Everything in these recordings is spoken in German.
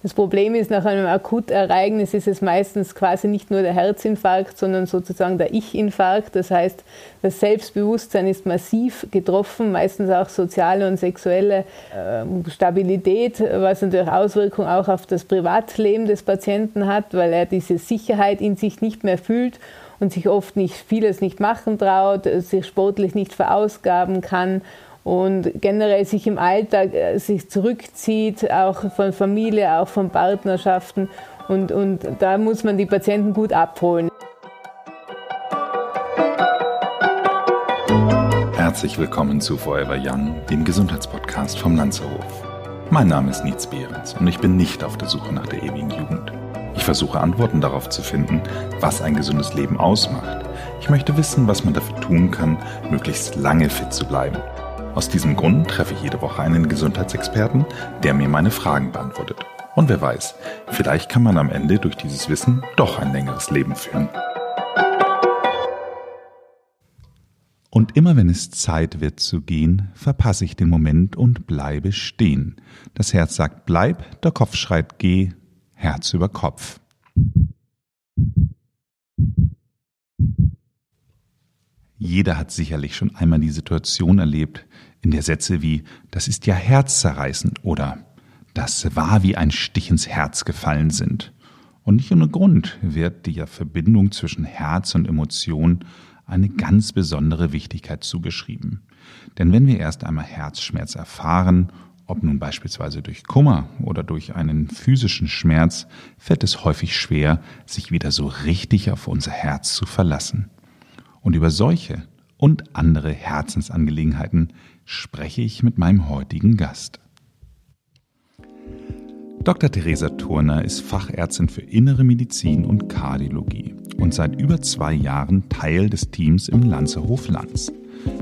Das Problem ist, nach einem Akutereignis ist es meistens quasi nicht nur der Herzinfarkt, sondern sozusagen der Ich-Infarkt. Das heißt, das Selbstbewusstsein ist massiv getroffen, meistens auch soziale und sexuelle äh, Stabilität, was natürlich Auswirkungen auch auf das Privatleben des Patienten hat, weil er diese Sicherheit in sich nicht mehr fühlt und sich oft nicht vieles nicht machen traut, sich sportlich nicht verausgaben kann und generell sich im Alltag äh, sich zurückzieht, auch von Familie, auch von Partnerschaften. Und, und da muss man die Patienten gut abholen. Herzlich willkommen zu Forever Young, dem Gesundheitspodcast vom Lanzerhof. Mein Name ist Nietz Behrens und ich bin nicht auf der Suche nach der ewigen Jugend. Ich versuche Antworten darauf zu finden, was ein gesundes Leben ausmacht. Ich möchte wissen, was man dafür tun kann, möglichst lange fit zu bleiben aus diesem Grund treffe ich jede Woche einen Gesundheitsexperten, der mir meine Fragen beantwortet. Und wer weiß, vielleicht kann man am Ende durch dieses Wissen doch ein längeres Leben führen. Und immer wenn es Zeit wird zu gehen, verpasse ich den Moment und bleibe stehen. Das Herz sagt bleib, der Kopf schreit geh, Herz über Kopf. Jeder hat sicherlich schon einmal die Situation erlebt, in der Sätze wie das ist ja herzzerreißend oder das war wie ein Stich ins Herz gefallen sind. Und nicht ohne Grund wird der Verbindung zwischen Herz und Emotion eine ganz besondere Wichtigkeit zugeschrieben. Denn wenn wir erst einmal Herzschmerz erfahren, ob nun beispielsweise durch Kummer oder durch einen physischen Schmerz, fällt es häufig schwer, sich wieder so richtig auf unser Herz zu verlassen. Und über solche und andere Herzensangelegenheiten spreche ich mit meinem heutigen Gast. Dr. Theresa Turner ist Fachärztin für Innere Medizin und Kardiologie und seit über zwei Jahren Teil des Teams im Lanzerhof Lanz.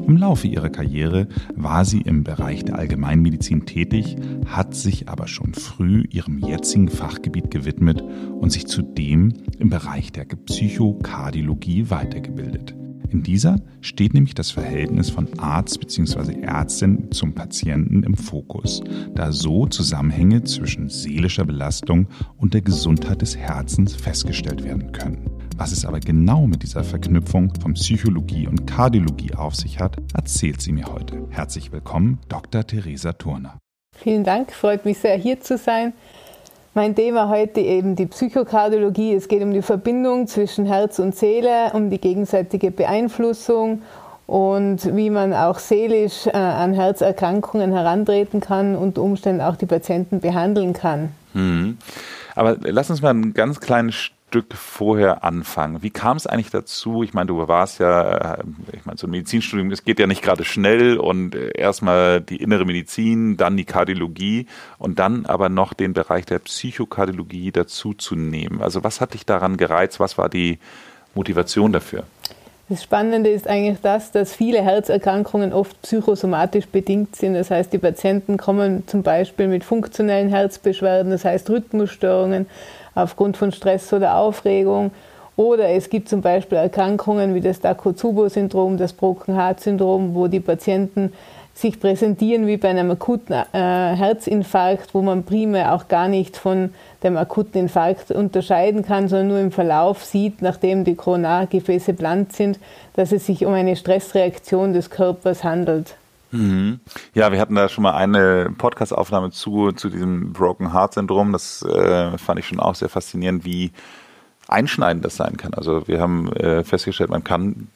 Im Laufe ihrer Karriere war sie im Bereich der Allgemeinmedizin tätig, hat sich aber schon früh ihrem jetzigen Fachgebiet gewidmet und sich zudem im Bereich der Psychokardiologie weitergebildet. In dieser steht nämlich das Verhältnis von Arzt bzw. Ärztin zum Patienten im Fokus, da so Zusammenhänge zwischen seelischer Belastung und der Gesundheit des Herzens festgestellt werden können. Was es aber genau mit dieser Verknüpfung von Psychologie und Kardiologie auf sich hat, erzählt sie mir heute. Herzlich willkommen, Dr. Theresa Turner. Vielen Dank, freut mich sehr hier zu sein. Mein Thema heute eben die Psychokardiologie. Es geht um die Verbindung zwischen Herz und Seele, um die gegenseitige Beeinflussung und wie man auch seelisch äh, an Herzerkrankungen herantreten kann und Umständen auch die Patienten behandeln kann. Mhm. Aber lass uns mal ein ganz kleines Stück vorher anfangen. Wie kam es eigentlich dazu? Ich meine, du warst ja, äh, ich meine, so ein Medizinstudium, es geht ja nicht gerade schnell und äh, erstmal die innere Medizin, dann die Kardiologie und dann aber noch den Bereich der Psychokardiologie dazu zu nehmen. Also was hat dich daran gereizt? Was war die Motivation dafür? Das Spannende ist eigentlich das, dass viele Herzerkrankungen oft psychosomatisch bedingt sind. Das heißt, die Patienten kommen zum Beispiel mit funktionellen Herzbeschwerden, das heißt Rhythmusstörungen, aufgrund von Stress oder Aufregung. Oder es gibt zum Beispiel Erkrankungen wie das Takotsubo-Syndrom, das Broken Heart-Syndrom, wo die Patienten sich präsentieren wie bei einem akuten äh, Herzinfarkt, wo man primär auch gar nicht von dem akuten Infarkt unterscheiden kann, sondern nur im Verlauf sieht, nachdem die Koronargefäße blank sind, dass es sich um eine Stressreaktion des Körpers handelt. Mhm. Ja, wir hatten da schon mal eine Podcast-Aufnahme zu, zu diesem Broken Heart Syndrom. Das äh, fand ich schon auch sehr faszinierend, wie einschneidend das sein kann. Also wir haben äh, festgestellt, man kann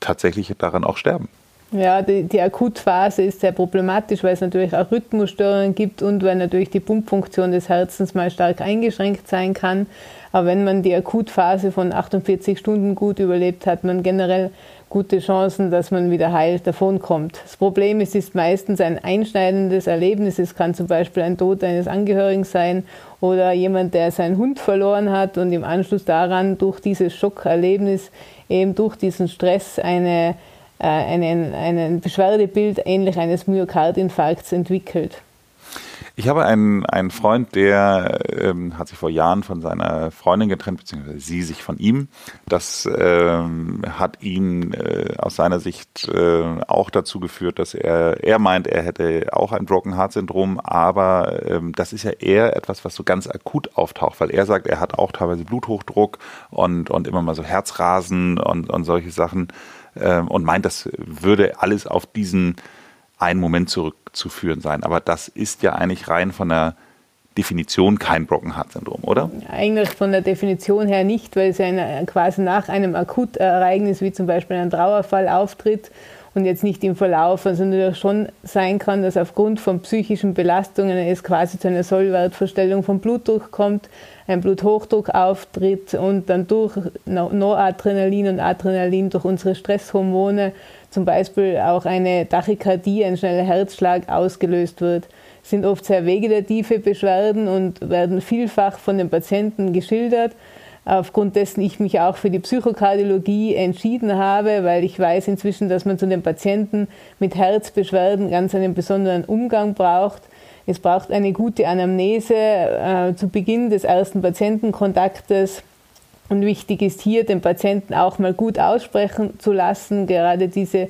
tatsächlich daran auch sterben. Ja, die, die, Akutphase ist sehr problematisch, weil es natürlich auch Rhythmusstörungen gibt und weil natürlich die Pumpfunktion des Herzens mal stark eingeschränkt sein kann. Aber wenn man die Akutphase von 48 Stunden gut überlebt, hat man generell gute Chancen, dass man wieder heil davonkommt. Das Problem ist, es ist meistens ein einschneidendes Erlebnis. Es kann zum Beispiel ein Tod eines Angehörigen sein oder jemand, der seinen Hund verloren hat und im Anschluss daran durch dieses Schockerlebnis eben durch diesen Stress eine äh, ein Beschwerdebild ähnlich eines Myokardinfarkts entwickelt. Ich habe einen, einen Freund, der ähm, hat sich vor Jahren von seiner Freundin getrennt, beziehungsweise sie sich von ihm. Das ähm, hat ihn äh, aus seiner Sicht äh, auch dazu geführt, dass er, er meint, er hätte auch ein Broken Heart Syndrom, aber ähm, das ist ja eher etwas, was so ganz akut auftaucht, weil er sagt, er hat auch teilweise Bluthochdruck und, und immer mal so Herzrasen und, und solche Sachen ähm, und meint, das würde alles auf diesen einen Moment zurückzuführen sein. Aber das ist ja eigentlich rein von der Definition kein Broken Heart Syndrom, oder? Eigentlich von der Definition her nicht, weil es ja eine, quasi nach einem Akutereignis wie zum Beispiel ein Trauerfall auftritt und jetzt nicht im Verlauf, also natürlich schon sein kann, dass aufgrund von psychischen Belastungen es quasi zu einer Sollwertverstellung vom Blutdruck kommt, ein Bluthochdruck auftritt und dann durch Noradrenalin und Adrenalin, durch unsere Stresshormone zum Beispiel auch eine Tachykardie, ein schneller Herzschlag ausgelöst wird. Sind oft sehr vegetative Beschwerden und werden vielfach von den Patienten geschildert aufgrund dessen ich mich auch für die Psychokardiologie entschieden habe, weil ich weiß inzwischen, dass man zu den Patienten mit Herzbeschwerden ganz einen besonderen Umgang braucht. Es braucht eine gute Anamnese äh, zu Beginn des ersten Patientenkontaktes. Und wichtig ist hier, den Patienten auch mal gut aussprechen zu lassen. Gerade diese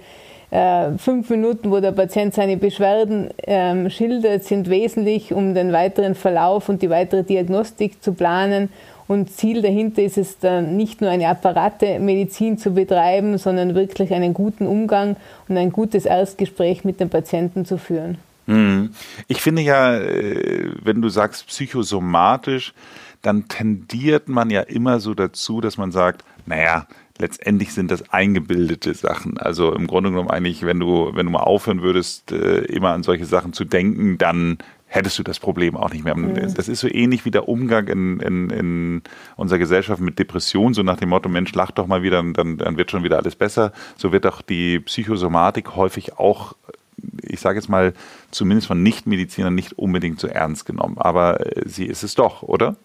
äh, fünf Minuten, wo der Patient seine Beschwerden ähm, schildert, sind wesentlich, um den weiteren Verlauf und die weitere Diagnostik zu planen und Ziel dahinter ist es dann nicht nur eine Apparate-Medizin zu betreiben, sondern wirklich einen guten Umgang und ein gutes Erstgespräch mit dem Patienten zu führen. Hm. Ich finde ja, äh, wenn du sagst psychosomatisch, dann tendiert man ja immer so dazu, dass man sagt, naja, letztendlich sind das eingebildete Sachen. Also im Grunde genommen eigentlich, wenn du, wenn du mal aufhören würdest, äh, immer an solche Sachen zu denken, dann hättest du das Problem auch nicht mehr. Mhm. Das ist so ähnlich wie der Umgang in, in, in unserer Gesellschaft mit Depressionen, so nach dem Motto, Mensch, lach doch mal wieder, dann, dann wird schon wieder alles besser. So wird auch die Psychosomatik häufig auch ich sage jetzt mal, zumindest von Nichtmedizinern nicht unbedingt so ernst genommen. Aber äh, sie ist es doch, oder?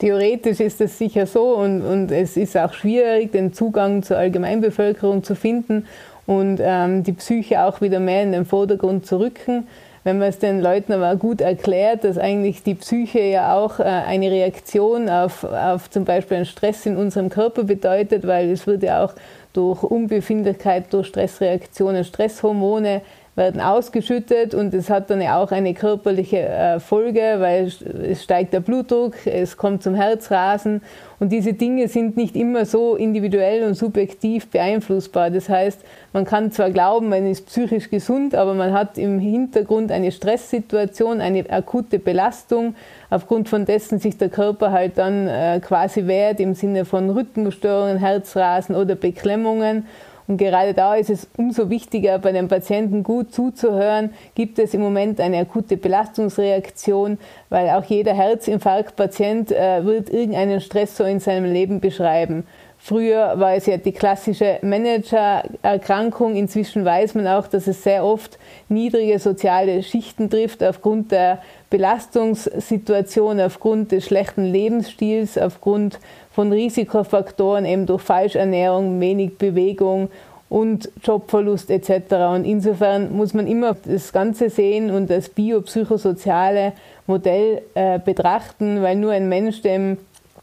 Theoretisch ist es sicher so und, und es ist auch schwierig, den Zugang zur Allgemeinbevölkerung zu finden und ähm, die Psyche auch wieder mehr in den Vordergrund zu rücken wenn man es den Leuten aber gut erklärt, dass eigentlich die Psyche ja auch äh, eine Reaktion auf, auf zum Beispiel einen Stress in unserem Körper bedeutet, weil es wird ja auch durch Unbefindlichkeit, durch Stressreaktionen, Stresshormone werden ausgeschüttet und es hat dann ja auch eine körperliche äh, Folge, weil es steigt der Blutdruck, es kommt zum Herzrasen und diese Dinge sind nicht immer so individuell und subjektiv beeinflussbar. Das heißt, man kann zwar glauben, man ist psychisch gesund, aber man hat im Hintergrund eine Stresssituation, eine akute Belastung, aufgrund von dessen sich der Körper halt dann äh, quasi wehrt im Sinne von Rhythmusstörungen, Herzrasen oder Beklemmungen. Und gerade da ist es umso wichtiger, bei den Patienten gut zuzuhören. Gibt es im Moment eine akute Belastungsreaktion? Weil auch jeder Herzinfarktpatient äh, wird irgendeinen Stressor in seinem Leben beschreiben. Früher war es ja die klassische Managererkrankung. Inzwischen weiß man auch, dass es sehr oft niedrige soziale Schichten trifft aufgrund der Belastungssituation, aufgrund des schlechten Lebensstils, aufgrund von Risikofaktoren, eben durch Falschernährung, wenig Bewegung und Jobverlust etc. Und insofern muss man immer das Ganze sehen und das biopsychosoziale Modell äh, betrachten, weil nur ein Mensch, dem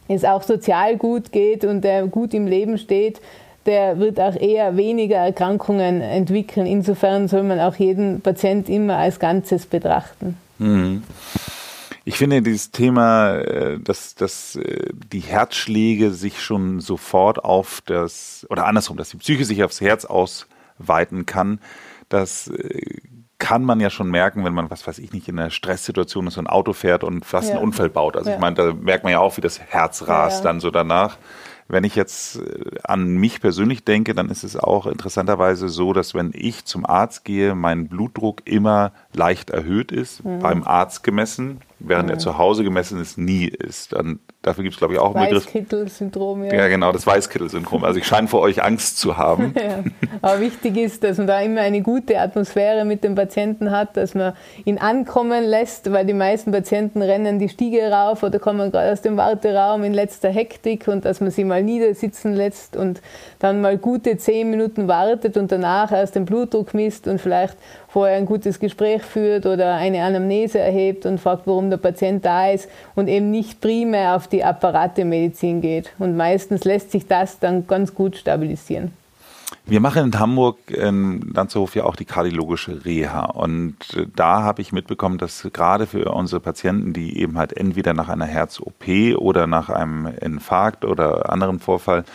es auch sozial gut geht und der gut im Leben steht, der wird auch eher weniger Erkrankungen entwickeln. Insofern soll man auch jeden Patient immer als Ganzes betrachten. Mhm. Ich finde dieses Thema, äh, dass, dass äh, die Herzschläge sich schon sofort auf das, oder andersrum, dass die Psyche sich aufs Herz ausweiten kann, das äh, kann man ja schon merken, wenn man, was weiß ich nicht, in einer Stresssituation ist, so ein Auto fährt und fast ja. einen Unfall baut. Also ja. ich meine, da merkt man ja auch, wie das Herz rast ja, dann so danach. Wenn ich jetzt an mich persönlich denke, dann ist es auch interessanterweise so, dass wenn ich zum Arzt gehe, mein Blutdruck immer leicht erhöht ist, mhm. beim Arzt gemessen, während mhm. er zu Hause gemessen ist, nie ist. Dann Dafür gibt es, glaube ich, auch einen Begriff. Weißkittel-Syndrom, ja. Ja, genau, das Weißkittel-Syndrom. Also ich scheine vor euch Angst zu haben. ja. Aber wichtig ist, dass man da immer eine gute Atmosphäre mit dem Patienten hat, dass man ihn ankommen lässt, weil die meisten Patienten rennen die Stiege rauf oder kommen gerade aus dem Warteraum in letzter Hektik und dass man sie mal niedersitzen lässt und dann mal gute zehn Minuten wartet und danach erst den Blutdruck misst und vielleicht vorher ein gutes Gespräch führt oder eine Anamnese erhebt und fragt, warum der Patient da ist und eben nicht primär auf die Apparatemedizin geht. Und meistens lässt sich das dann ganz gut stabilisieren. Wir machen in Hamburg in Landshof ja auch die kardiologische Reha. Und äh, da habe ich mitbekommen, dass gerade für unsere Patienten, die eben halt entweder nach einer Herz-OP oder nach einem Infarkt oder anderen Vorfall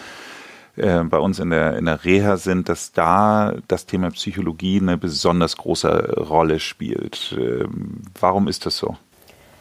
äh, bei uns in der, in der Reha sind, dass da das Thema Psychologie eine besonders große Rolle spielt. Ähm, warum ist das so?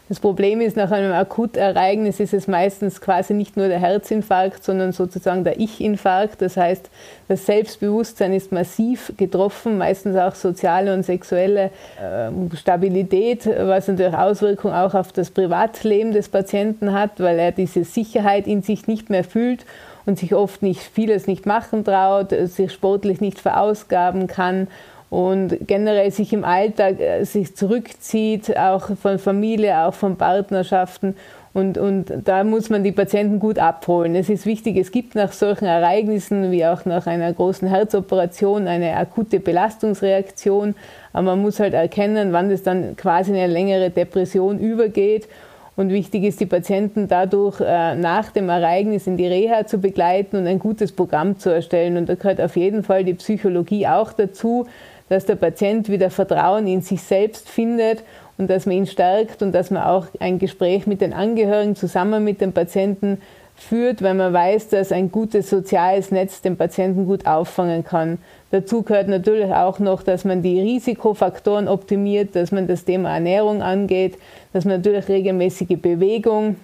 Das Problem ist, nach einem Akutereignis ist es meistens quasi nicht nur der Herzinfarkt, sondern sozusagen der Ich-Infarkt. Das heißt, das Selbstbewusstsein ist massiv getroffen, meistens auch soziale und sexuelle äh, Stabilität, was natürlich Auswirkungen auch auf das Privatleben des Patienten hat, weil er diese Sicherheit in sich nicht mehr fühlt und sich oft nicht vieles nicht machen traut, sich sportlich nicht verausgaben kann und generell sich im Alltag äh, sich zurückzieht, auch von Familie, auch von Partnerschaften. Und, und da muss man die Patienten gut abholen. Es ist wichtig, es gibt nach solchen Ereignissen wie auch nach einer großen Herzoperation eine akute Belastungsreaktion. Aber man muss halt erkennen, wann es dann quasi in eine längere Depression übergeht. Und wichtig ist, die Patienten dadurch äh, nach dem Ereignis in die Reha zu begleiten und ein gutes Programm zu erstellen. Und da gehört auf jeden Fall die Psychologie auch dazu dass der Patient wieder Vertrauen in sich selbst findet und dass man ihn stärkt und dass man auch ein Gespräch mit den Angehörigen zusammen mit dem Patienten führt, weil man weiß, dass ein gutes soziales Netz den Patienten gut auffangen kann. Dazu gehört natürlich auch noch, dass man die Risikofaktoren optimiert, dass man das Thema Ernährung angeht, dass man natürlich regelmäßige Bewegung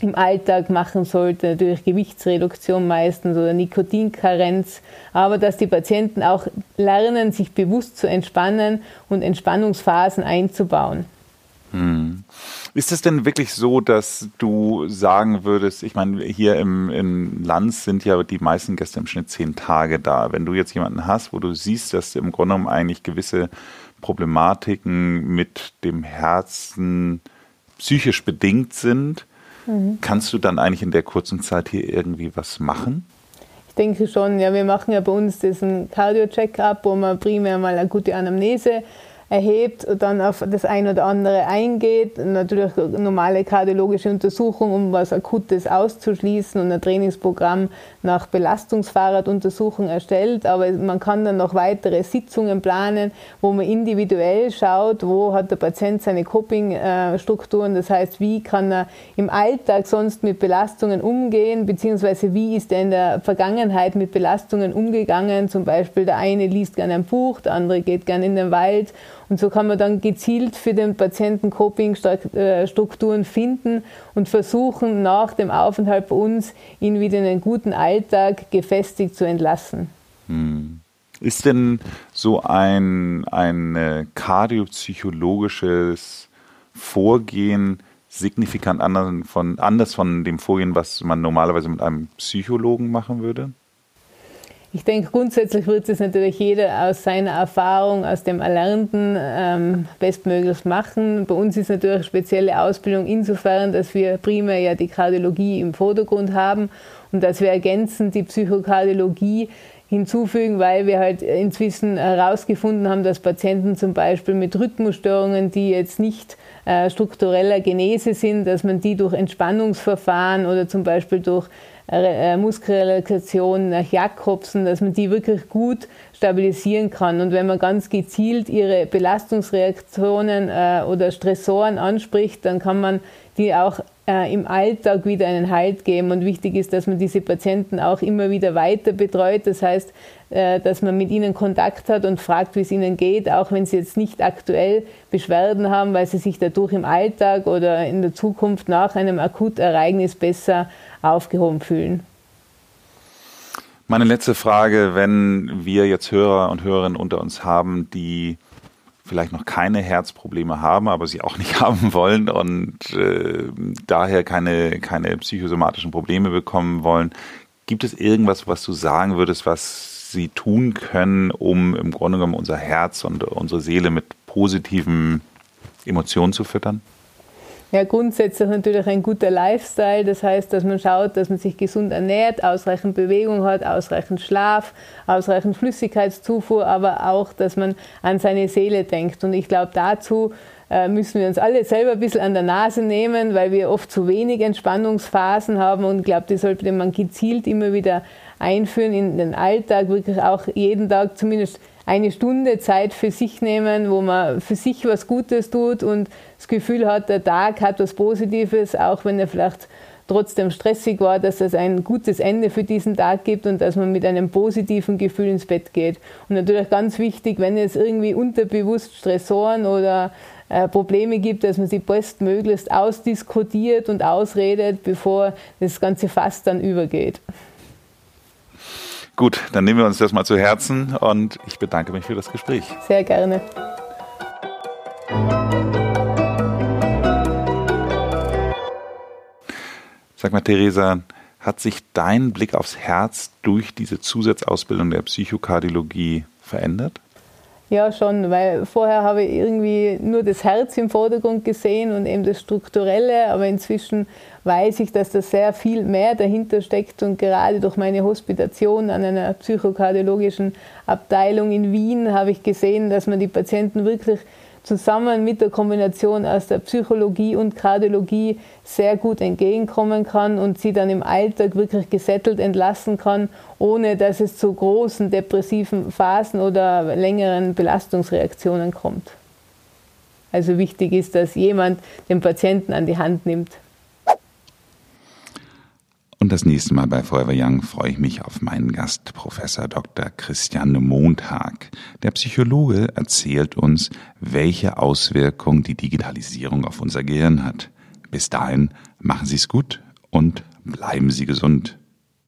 im Alltag machen sollte, natürlich Gewichtsreduktion meistens oder Nikotinkarenz, aber dass die Patienten auch lernen, sich bewusst zu entspannen und Entspannungsphasen einzubauen. Hm. Ist es denn wirklich so, dass du sagen würdest, ich meine, hier im, im Land sind ja die meisten Gäste im Schnitt zehn Tage da. Wenn du jetzt jemanden hast, wo du siehst, dass im Grunde genommen eigentlich gewisse Problematiken mit dem Herzen psychisch bedingt sind, Mhm. Kannst du dann eigentlich in der kurzen Zeit hier irgendwie was machen? Ich denke schon, ja, wir machen ja bei uns diesen Cardio-Check-up, wo man primär mal eine gute Anamnese erhebt und dann auf das ein oder andere eingeht. Natürlich normale kardiologische Untersuchung, um was Akutes auszuschließen und ein Trainingsprogramm nach Belastungsfahrraduntersuchung erstellt. Aber man kann dann noch weitere Sitzungen planen, wo man individuell schaut, wo hat der Patient seine Coping-Strukturen. Das heißt, wie kann er im Alltag sonst mit Belastungen umgehen, beziehungsweise wie ist er in der Vergangenheit mit Belastungen umgegangen. Zum Beispiel der eine liest gerne ein Buch, der andere geht gerne in den Wald und so kann man dann gezielt für den Patienten Coping-Strukturen finden und versuchen, nach dem Aufenthalt bei uns ihn wieder in einen guten Alltag gefestigt zu entlassen. Hm. Ist denn so ein, ein äh, kardiopsychologisches Vorgehen signifikant anders von, anders von dem Vorgehen, was man normalerweise mit einem Psychologen machen würde? Ich denke, grundsätzlich wird es natürlich jeder aus seiner Erfahrung, aus dem Erlernten ähm, bestmöglich machen. Bei uns ist natürlich spezielle Ausbildung insofern, dass wir primär ja die Kardiologie im Vordergrund haben und dass wir ergänzend die Psychokardiologie hinzufügen, weil wir halt inzwischen herausgefunden haben, dass Patienten zum Beispiel mit Rhythmusstörungen, die jetzt nicht äh, struktureller Genese sind, dass man die durch Entspannungsverfahren oder zum Beispiel durch äh, Muskelrelaxation nach Jakobsen, dass man die wirklich gut stabilisieren kann. Und wenn man ganz gezielt ihre Belastungsreaktionen äh, oder Stressoren anspricht, dann kann man die auch äh, im Alltag wieder einen Halt geben. Und wichtig ist, dass man diese Patienten auch immer wieder weiter betreut. Das heißt, äh, dass man mit ihnen Kontakt hat und fragt, wie es ihnen geht, auch wenn sie jetzt nicht aktuell Beschwerden haben, weil sie sich dadurch im Alltag oder in der Zukunft nach einem Akutereignis besser aufgehoben fühlen. Meine letzte Frage, wenn wir jetzt Hörer und Hörerinnen unter uns haben, die vielleicht noch keine Herzprobleme haben, aber sie auch nicht haben wollen und äh, daher keine, keine psychosomatischen Probleme bekommen wollen, gibt es irgendwas, was du sagen würdest, was sie tun können, um im Grunde genommen unser Herz und unsere Seele mit positiven Emotionen zu füttern? Ja, grundsätzlich natürlich ein guter Lifestyle. Das heißt, dass man schaut, dass man sich gesund ernährt, ausreichend Bewegung hat, ausreichend Schlaf, ausreichend Flüssigkeitszufuhr, aber auch, dass man an seine Seele denkt. Und ich glaube, dazu äh, müssen wir uns alle selber ein bisschen an der Nase nehmen, weil wir oft zu wenig Entspannungsphasen haben. Und ich glaube, die sollte man gezielt immer wieder einführen in den Alltag, wirklich auch jeden Tag zumindest eine Stunde Zeit für sich nehmen, wo man für sich was Gutes tut und das Gefühl hat, der Tag hat was Positives, auch wenn er vielleicht trotzdem stressig war, dass es ein gutes Ende für diesen Tag gibt und dass man mit einem positiven Gefühl ins Bett geht. Und natürlich ganz wichtig, wenn es irgendwie unterbewusst Stressoren oder äh, Probleme gibt, dass man sie bestmöglichst ausdiskutiert und ausredet, bevor das ganze Fass dann übergeht. Gut, dann nehmen wir uns das mal zu Herzen und ich bedanke mich für das Gespräch. Sehr gerne. Sag mal, Theresa, hat sich dein Blick aufs Herz durch diese Zusatzausbildung der Psychokardiologie verändert? Ja, schon, weil vorher habe ich irgendwie nur das Herz im Vordergrund gesehen und eben das Strukturelle, aber inzwischen weiß ich, dass da sehr viel mehr dahinter steckt und gerade durch meine Hospitation an einer psychokardiologischen Abteilung in Wien habe ich gesehen, dass man die Patienten wirklich zusammen mit der Kombination aus der Psychologie und Kardiologie sehr gut entgegenkommen kann und sie dann im Alltag wirklich gesettelt entlassen kann, ohne dass es zu großen depressiven Phasen oder längeren Belastungsreaktionen kommt. Also wichtig ist, dass jemand den Patienten an die Hand nimmt. Und das nächste Mal bei Forever Young freue ich mich auf meinen Gast, Professor Dr. Christian Montag. Der Psychologe erzählt uns, welche Auswirkungen die Digitalisierung auf unser Gehirn hat. Bis dahin machen Sie es gut und bleiben Sie gesund.